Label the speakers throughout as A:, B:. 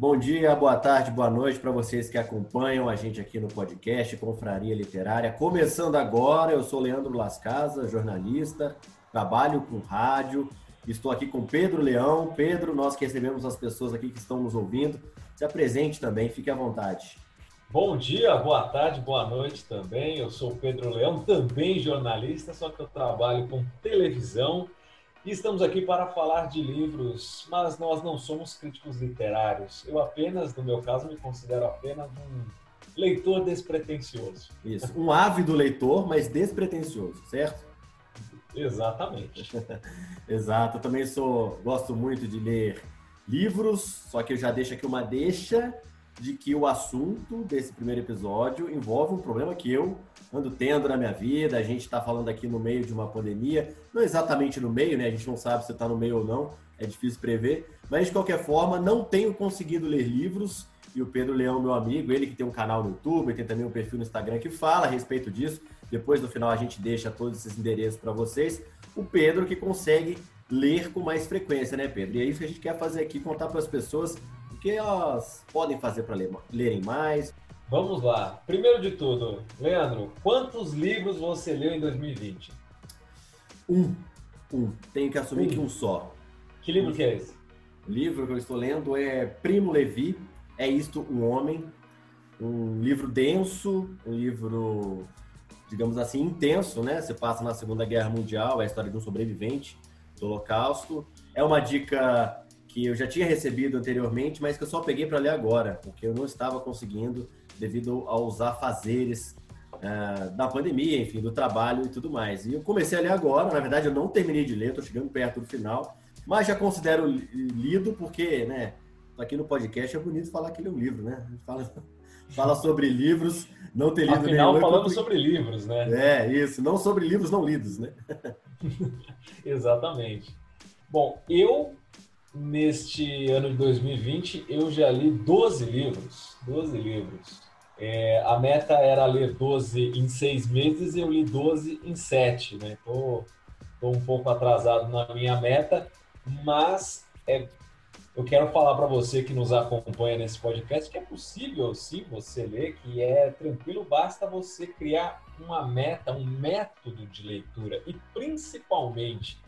A: Bom dia, boa tarde, boa noite para vocês que acompanham a gente aqui no podcast Confraria Literária. Começando agora, eu sou Leandro Las Casas, jornalista, trabalho com rádio. Estou aqui com Pedro Leão. Pedro, nós que recebemos as pessoas aqui que estão nos ouvindo. Se apresente também, fique à vontade.
B: Bom dia, boa tarde, boa noite também. Eu sou Pedro Leão, também jornalista, só que eu trabalho com televisão e estamos aqui para falar de livros, mas nós não somos críticos literários. Eu apenas, no meu caso, me considero apenas um leitor despretensioso.
A: Isso, um ávido leitor, mas despretensioso, certo?
B: Exatamente.
A: Exato, eu também sou, gosto muito de ler livros, só que eu já deixo aqui uma deixa de que o assunto desse primeiro episódio envolve um problema que eu ando tendo na minha vida. A gente está falando aqui no meio de uma pandemia, não exatamente no meio, né? A gente não sabe se está no meio ou não, é difícil prever. Mas de qualquer forma, não tenho conseguido ler livros. E o Pedro Leão, meu amigo, ele que tem um canal no YouTube, tem também um perfil no Instagram que fala a respeito disso. Depois, no final, a gente deixa todos esses endereços para vocês. O Pedro que consegue ler com mais frequência, né, Pedro? E é isso que a gente quer fazer aqui, contar para as pessoas que elas podem fazer para ler, lerem mais,
B: Vamos lá. Primeiro de tudo, Leandro, quantos livros você leu em 2020?
A: Um. Um. Tenho que assumir um. que um só.
B: Que livro um. que é esse?
A: O livro que eu estou lendo é Primo Levi, É Isto um Homem. Um livro denso, um livro, digamos assim, intenso, né? Você passa na Segunda Guerra Mundial, é a história de um sobrevivente do Holocausto. É uma dica que eu já tinha recebido anteriormente, mas que eu só peguei para ler agora, porque eu não estava conseguindo devido aos afazeres uh, da pandemia, enfim, do trabalho e tudo mais. E eu comecei a ler agora, na verdade eu não terminei de ler, estou chegando perto do final, mas já considero lido porque, né, aqui no podcast é bonito falar que ele é um livro, né? Fala, fala sobre livros, não ter lido
B: Afinal, nenhum. falando sobre livros,
A: né? É, isso, não sobre livros não lidos, né?
B: Exatamente. Bom, eu neste ano de 2020 eu já li 12 livros, 12 livros. É, a meta era ler 12 em seis meses eu li 12 em sete, né? Um pouco atrasado na minha meta, mas é, eu quero falar para você que nos acompanha nesse podcast que é possível sim você ler, que é tranquilo, basta você criar uma meta, um método de leitura e principalmente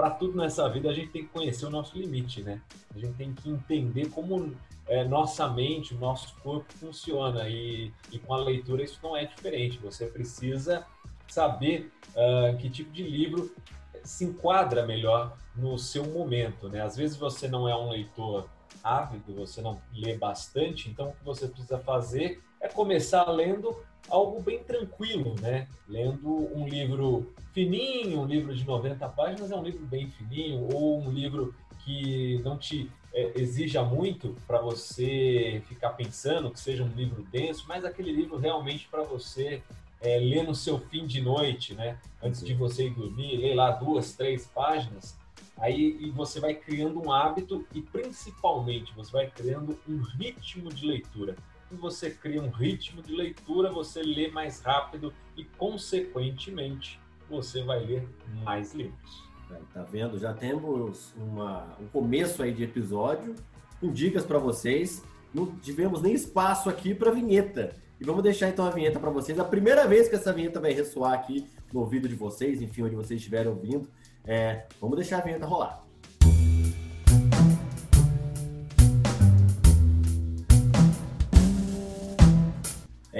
B: para tudo nessa vida a gente tem que conhecer o nosso limite, né? A gente tem que entender como é, nossa mente, o nosso corpo funciona e, e, com a leitura isso não é diferente. Você precisa saber uh, que tipo de livro se enquadra melhor no seu momento, né? Às vezes você não é um leitor ávido, você não lê bastante, então o que você precisa fazer é começar lendo algo bem tranquilo, né? Lendo um livro fininho, um livro de 90 páginas é um livro bem fininho, ou um livro que não te é, exija muito para você ficar pensando, que seja um livro denso, mas aquele livro realmente para você é, ler no seu fim de noite, né? Antes de você ir dormir, ler lá duas, três páginas, aí e você vai criando um hábito e principalmente você vai criando um ritmo de leitura você cria um ritmo de leitura, você lê mais rápido e, consequentemente, você vai ler mais livros.
A: É, tá vendo? Já temos uma, um começo aí de episódio com dicas para vocês. Não tivemos nem espaço aqui para vinheta. E vamos deixar então a vinheta para vocês. A primeira vez que essa vinheta vai ressoar aqui no ouvido de vocês, enfim, onde vocês estiverem ouvindo, é, vamos deixar a vinheta rolar.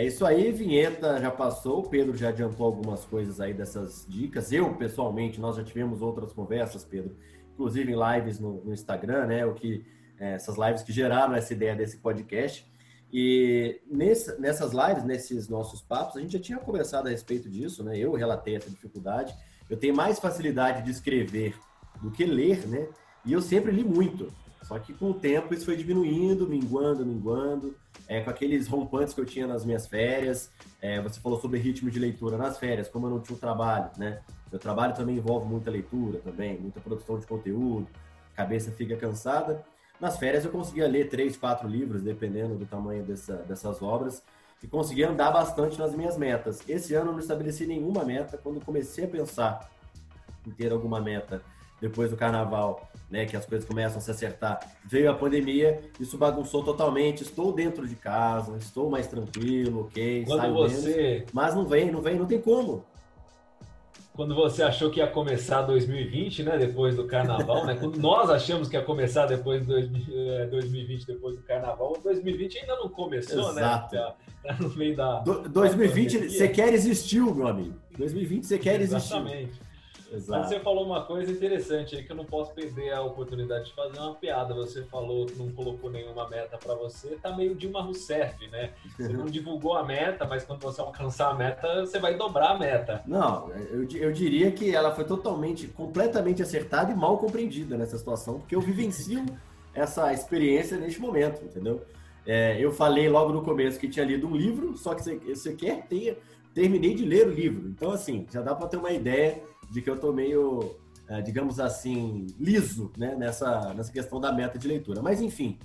A: É isso aí, vinheta já passou, o Pedro já adiantou algumas coisas aí dessas dicas. Eu, pessoalmente, nós já tivemos outras conversas, Pedro, inclusive em lives no, no Instagram, né? O que, é, essas lives que geraram essa ideia desse podcast. E nesse, nessas lives, nesses nossos papos, a gente já tinha conversado a respeito disso, né? Eu relatei essa dificuldade. Eu tenho mais facilidade de escrever do que ler, né? E eu sempre li muito. Só que com o tempo isso foi diminuindo, minguando, minguando é, com aqueles rompantes que eu tinha nas minhas férias. É, você falou sobre ritmo de leitura nas férias, como eu não tinha o trabalho, né? Meu trabalho também envolve muita leitura também, muita produção de conteúdo, cabeça fica cansada. Nas férias eu conseguia ler três, quatro livros, dependendo do tamanho dessa, dessas obras, e conseguia andar bastante nas minhas metas. Esse ano eu não estabeleci nenhuma meta. Quando comecei a pensar em ter alguma meta depois do carnaval, né, que as coisas começam a se acertar, veio a pandemia, isso bagunçou totalmente. Estou dentro de casa, estou mais tranquilo, ok.
B: Quando você.
A: Menos, mas não vem, não vem, não tem como
B: quando você achou que ia começar 2020, né, depois do carnaval, né? Quando nós achamos que ia começar depois de 2020, é, depois do carnaval, 2020 ainda não começou,
A: né? Exato.
B: né? Tá no meio da.
A: Do, 2020 você quer existiu, meu amigo. 2020 você quer existir.
B: Exatamente. Exato. Você falou uma coisa interessante aí que eu não posso perder a oportunidade de fazer uma piada. Você falou que não colocou nenhuma meta para você, tá meio Dilma Rousseff, né? Você não divulgou a meta, mas quando você alcançar a meta, você vai dobrar a meta.
A: Não, eu, eu diria que ela foi totalmente, completamente acertada e mal compreendida nessa situação, porque eu vivencio essa experiência neste momento, entendeu? É, eu falei logo no começo que tinha lido um livro, só que você, você quer ter, terminei de ler o livro. Então, assim, já dá para ter uma ideia de que eu tô meio, é, digamos assim, liso né, nessa, nessa questão da meta de leitura. Mas, enfim,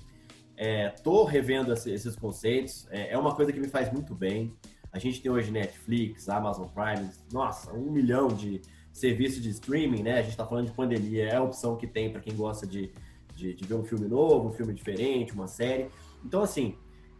A: é, revendo esses conceitos, é, é, uma coisa que me faz muito bem. A gente tem hoje Netflix, Amazon Prime, nossa, um milhão de serviços de streaming, né? A gente está falando de pandemia, é a opção que tem para quem gosta de, de, de, ver um filme novo, um filme diferente, uma série. Então, assim,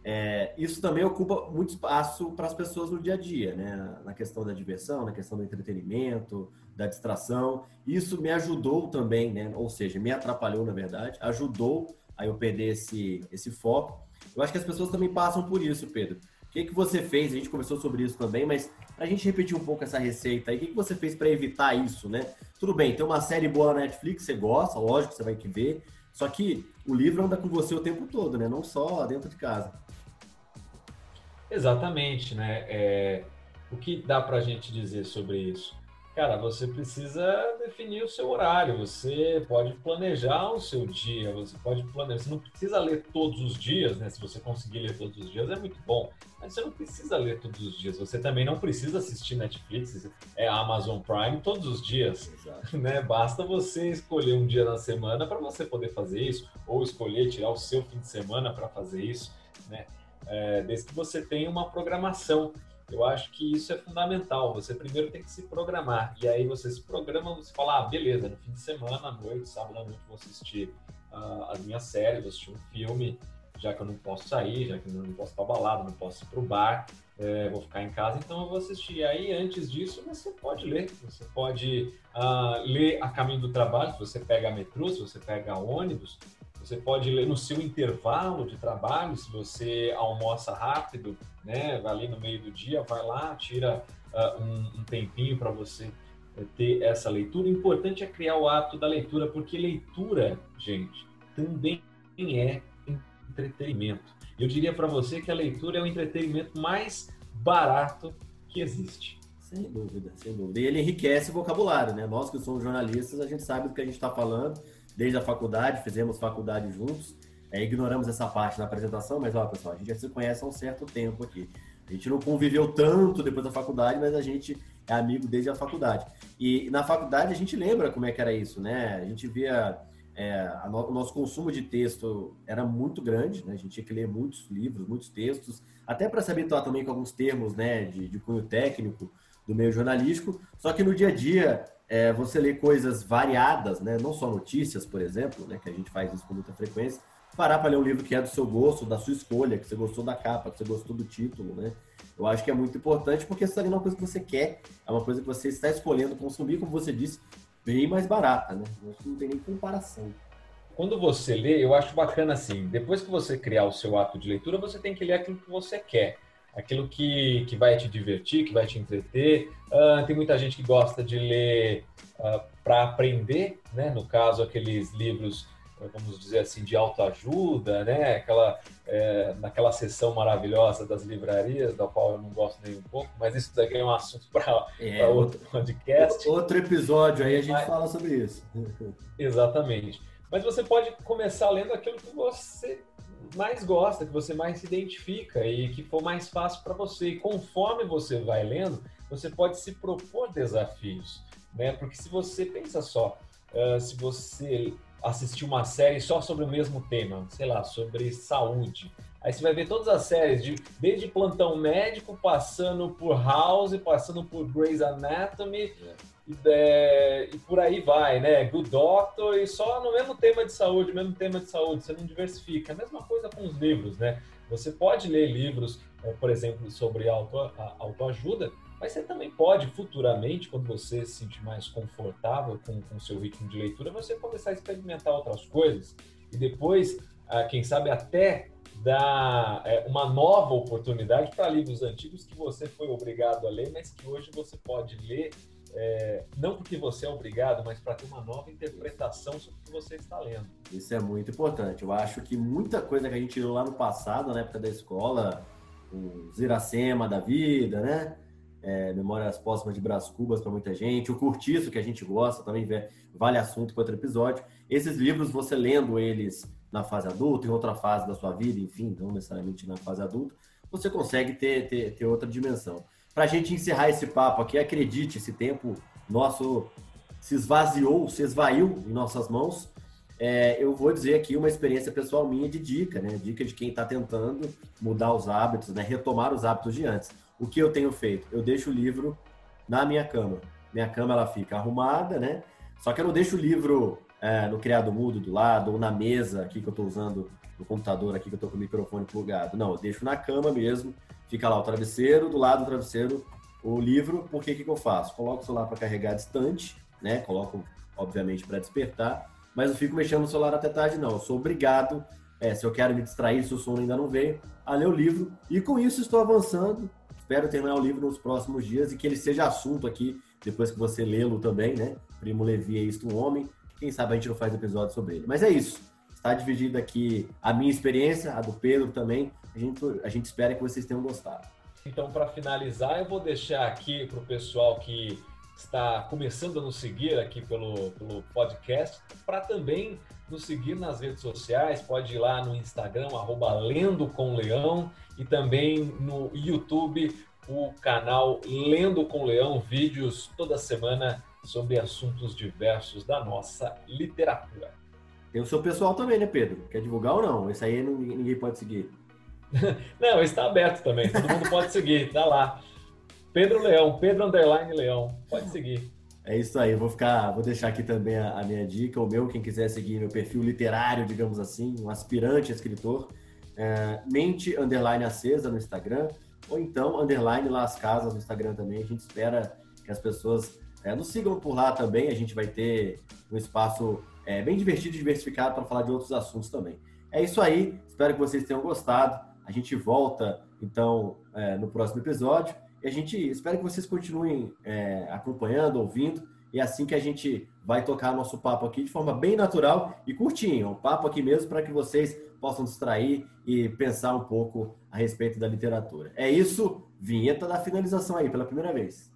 A: é, isso também ocupa muito espaço para as pessoas no dia a dia, né? Na questão da diversão, na questão do entretenimento, da distração. Isso me ajudou também, né? Ou seja, me atrapalhou, na verdade, ajudou a eu perder esse, esse foco. Eu acho que as pessoas também passam por isso, Pedro. O que, que você fez? A gente conversou sobre isso também, mas a gente repetir um pouco essa receita aí, o que, que você fez para evitar isso, né? Tudo bem, tem uma série boa na Netflix, você gosta, lógico, você vai que ver. Só que o livro anda com você o tempo todo, né? Não só dentro de casa.
B: Exatamente, né? É, o que dá para a gente dizer sobre isso? Cara, você precisa definir o seu horário, você pode planejar o seu dia, você pode planejar, você não precisa ler todos os dias, né? Se você conseguir ler todos os dias é muito bom, mas você não precisa ler todos os dias, você também não precisa assistir Netflix, é Amazon Prime todos os dias, Exato. né? Basta você escolher um dia na semana para você poder fazer isso, ou escolher tirar o seu fim de semana para fazer isso, né? É, desde que você tenha uma programação eu acho que isso é fundamental. Você primeiro tem que se programar. E aí você se programa, você fala, ah, beleza, no fim de semana, à noite, sábado à noite, vou assistir uh, as minhas séries, vou assistir um filme, já que eu não posso sair, já que eu não posso para balada, não posso ir para o bar, é, vou ficar em casa, então eu vou assistir. Aí, antes disso, você pode ler. Você pode uh, ler a caminho do trabalho, se você pega metrô, se você pega ônibus, você pode ler no seu intervalo de trabalho, se você almoça rápido, né, ali no meio do dia, vai lá, tira uh, um, um, tempinho para você eh, ter essa leitura. O importante é criar o hábito da leitura, porque leitura, gente, também é entretenimento. Eu diria para você que a leitura é o entretenimento mais barato que existe.
A: Sem dúvida, sem dúvida. E ele enriquece o vocabulário, né? Nós que somos jornalistas, a gente sabe do que a gente está falando desde a faculdade, fizemos faculdade juntos. É, ignoramos essa parte na apresentação, mas olha, pessoal, a gente já se conhece há um certo tempo aqui. A gente não conviveu tanto depois da faculdade, mas a gente é amigo desde a faculdade. E na faculdade a gente lembra como é que era isso, né? A gente via é, no, o nosso consumo de texto era muito grande, né? A gente tinha que ler muitos livros, muitos textos, até para se habituar também com alguns termos, né, de, de cunho técnico do meio jornalístico. Só que no dia a dia é, você lê coisas variadas, né? não só notícias, por exemplo, né? que a gente faz isso com muita frequência, parar para ler um livro que é do seu gosto, da sua escolha, que você gostou da capa, que você gostou do título, né? Eu acho que é muito importante porque isso é uma coisa que você quer, é uma coisa que você está escolhendo consumir, como você disse, bem mais barata, né? Não tem nem comparação.
B: Quando você lê, eu acho bacana assim, depois que você criar o seu ato de leitura, você tem que ler aquilo que você quer aquilo que, que vai te divertir, que vai te entreter. Uh, tem muita gente que gosta de ler uh, ah, para aprender, né? No caso, aqueles livros, vamos dizer assim, de autoajuda, né? Aquela, é, naquela sessão maravilhosa das livrarias, da qual eu não gosto nem um pouco, mas isso daqui é um assunto para é, outro podcast.
A: Outro episódio aí a gente mas, fala sobre isso.
B: Exatamente. Mas você pode começar lendo aquilo que você mais gosta, que você mais se identifica e que for mais fácil para você. E conforme você vai lendo, você pode se propor desafios, né? Porque se você pensa só, uh, se você assistir uma série só sobre o mesmo tema, sei lá, sobre saúde, Aí você vai ver todas as séries, de, desde Plantão Médico, passando por House, passando por Grey's Anatomy, é. E, é, e, por aí vai, né? Good Doctor, e só no mesmo tema de saúde, mesmo tema de saúde, você não diversifica. A mesma coisa com os livros, né? Você pode ler livros, é, por exemplo, sobre auto, autoajuda, mas você também pode, futuramente, quando você se sentir mais confortável com o seu ritmo de leitura, você começar a experimentar outras coisas. E depois, ah, quem sabe, até dar é, uma nova oportunidade para livros antigos que você foi obrigado a ler, mas que hoje você pode ler, é, não porque você é obrigado, mas para ter uma nova interpretação sobre o que você está lendo.
A: Isso é muito importante. Eu acho que muita coisa que a gente leu lá no passado, na época da escola, o Ziracema da vida, né? É, Memórias Póstumas de Brás Cubas para muita gente, o Curtiço, que a gente gosta, também vale assunto para outro episódio. Esses livros, você lendo eles na fase adulta, em outra fase da sua vida, enfim, não necessariamente na fase adulta, você consegue ter, ter, ter outra dimensão. Para a gente encerrar esse papo aqui, acredite, esse tempo nosso se esvaziou, se esvaiu em nossas mãos. É, eu vou dizer aqui uma experiência pessoal minha de dica, né? Dica de quem está tentando mudar os hábitos, né? Retomar os hábitos de antes. O que eu tenho feito? Eu deixo o livro na minha cama. Minha cama ela fica arrumada, né? Só que eu não deixo o livro é, no criado mudo do lado, ou na mesa aqui que eu estou usando no computador aqui que eu estou com o microfone plugado. Não, eu deixo na cama mesmo, fica lá o travesseiro, do lado do travesseiro o livro, porque o que, que eu faço? Coloco o celular para carregar distante, né? Coloco, obviamente, para despertar, mas eu fico mexendo no celular até tarde, não. Eu sou obrigado, é, se eu quero me distrair, se o sono ainda não veio, a ler o livro. E com isso estou avançando. Espero terminar o livro nos próximos dias e que ele seja assunto aqui, depois que você lê-lo também, né? Primo Levi é isto um homem. Quem sabe a gente não faz episódio sobre ele. Mas é isso. Está dividida aqui a minha experiência, a do Pedro também. A gente, a gente espera que vocês tenham gostado.
B: Então, para finalizar, eu vou deixar aqui para o pessoal que está começando a nos seguir aqui pelo, pelo podcast, para também nos seguir nas redes sociais. Pode ir lá no Instagram, arroba Lendo com Leão, e também no YouTube, o canal Lendo com Leão, vídeos toda semana sobre assuntos diversos da nossa literatura.
A: Tem o seu pessoal também, né, Pedro? Quer divulgar ou não? Esse aí ninguém pode seguir.
B: não, está aberto também. Todo mundo pode seguir, tá lá. Pedro Leão, Pedro Underline Leão. Pode seguir.
A: É isso aí, vou ficar, vou deixar aqui também a, a, minha dica, o meu, quem quiser seguir meu perfil literário, digamos assim, um aspirante escritor, é, mente underline acesa no Instagram, ou então underline Las Casas no Instagram também. A gente espera que as pessoas é, nos sigam por lá também, a gente vai ter um espaço é, bem divertido e diversificado para falar de outros assuntos também. É isso aí, espero que vocês tenham gostado. A gente volta, então, é, no próximo episódio. E a gente espera que vocês continuem é, acompanhando, ouvindo. E assim que a gente vai tocar nosso papo aqui de forma bem natural e curtinho. Um papo aqui mesmo para que vocês possam distrair e pensar um pouco a respeito da literatura. É isso, vinheta da finalização aí, pela primeira vez.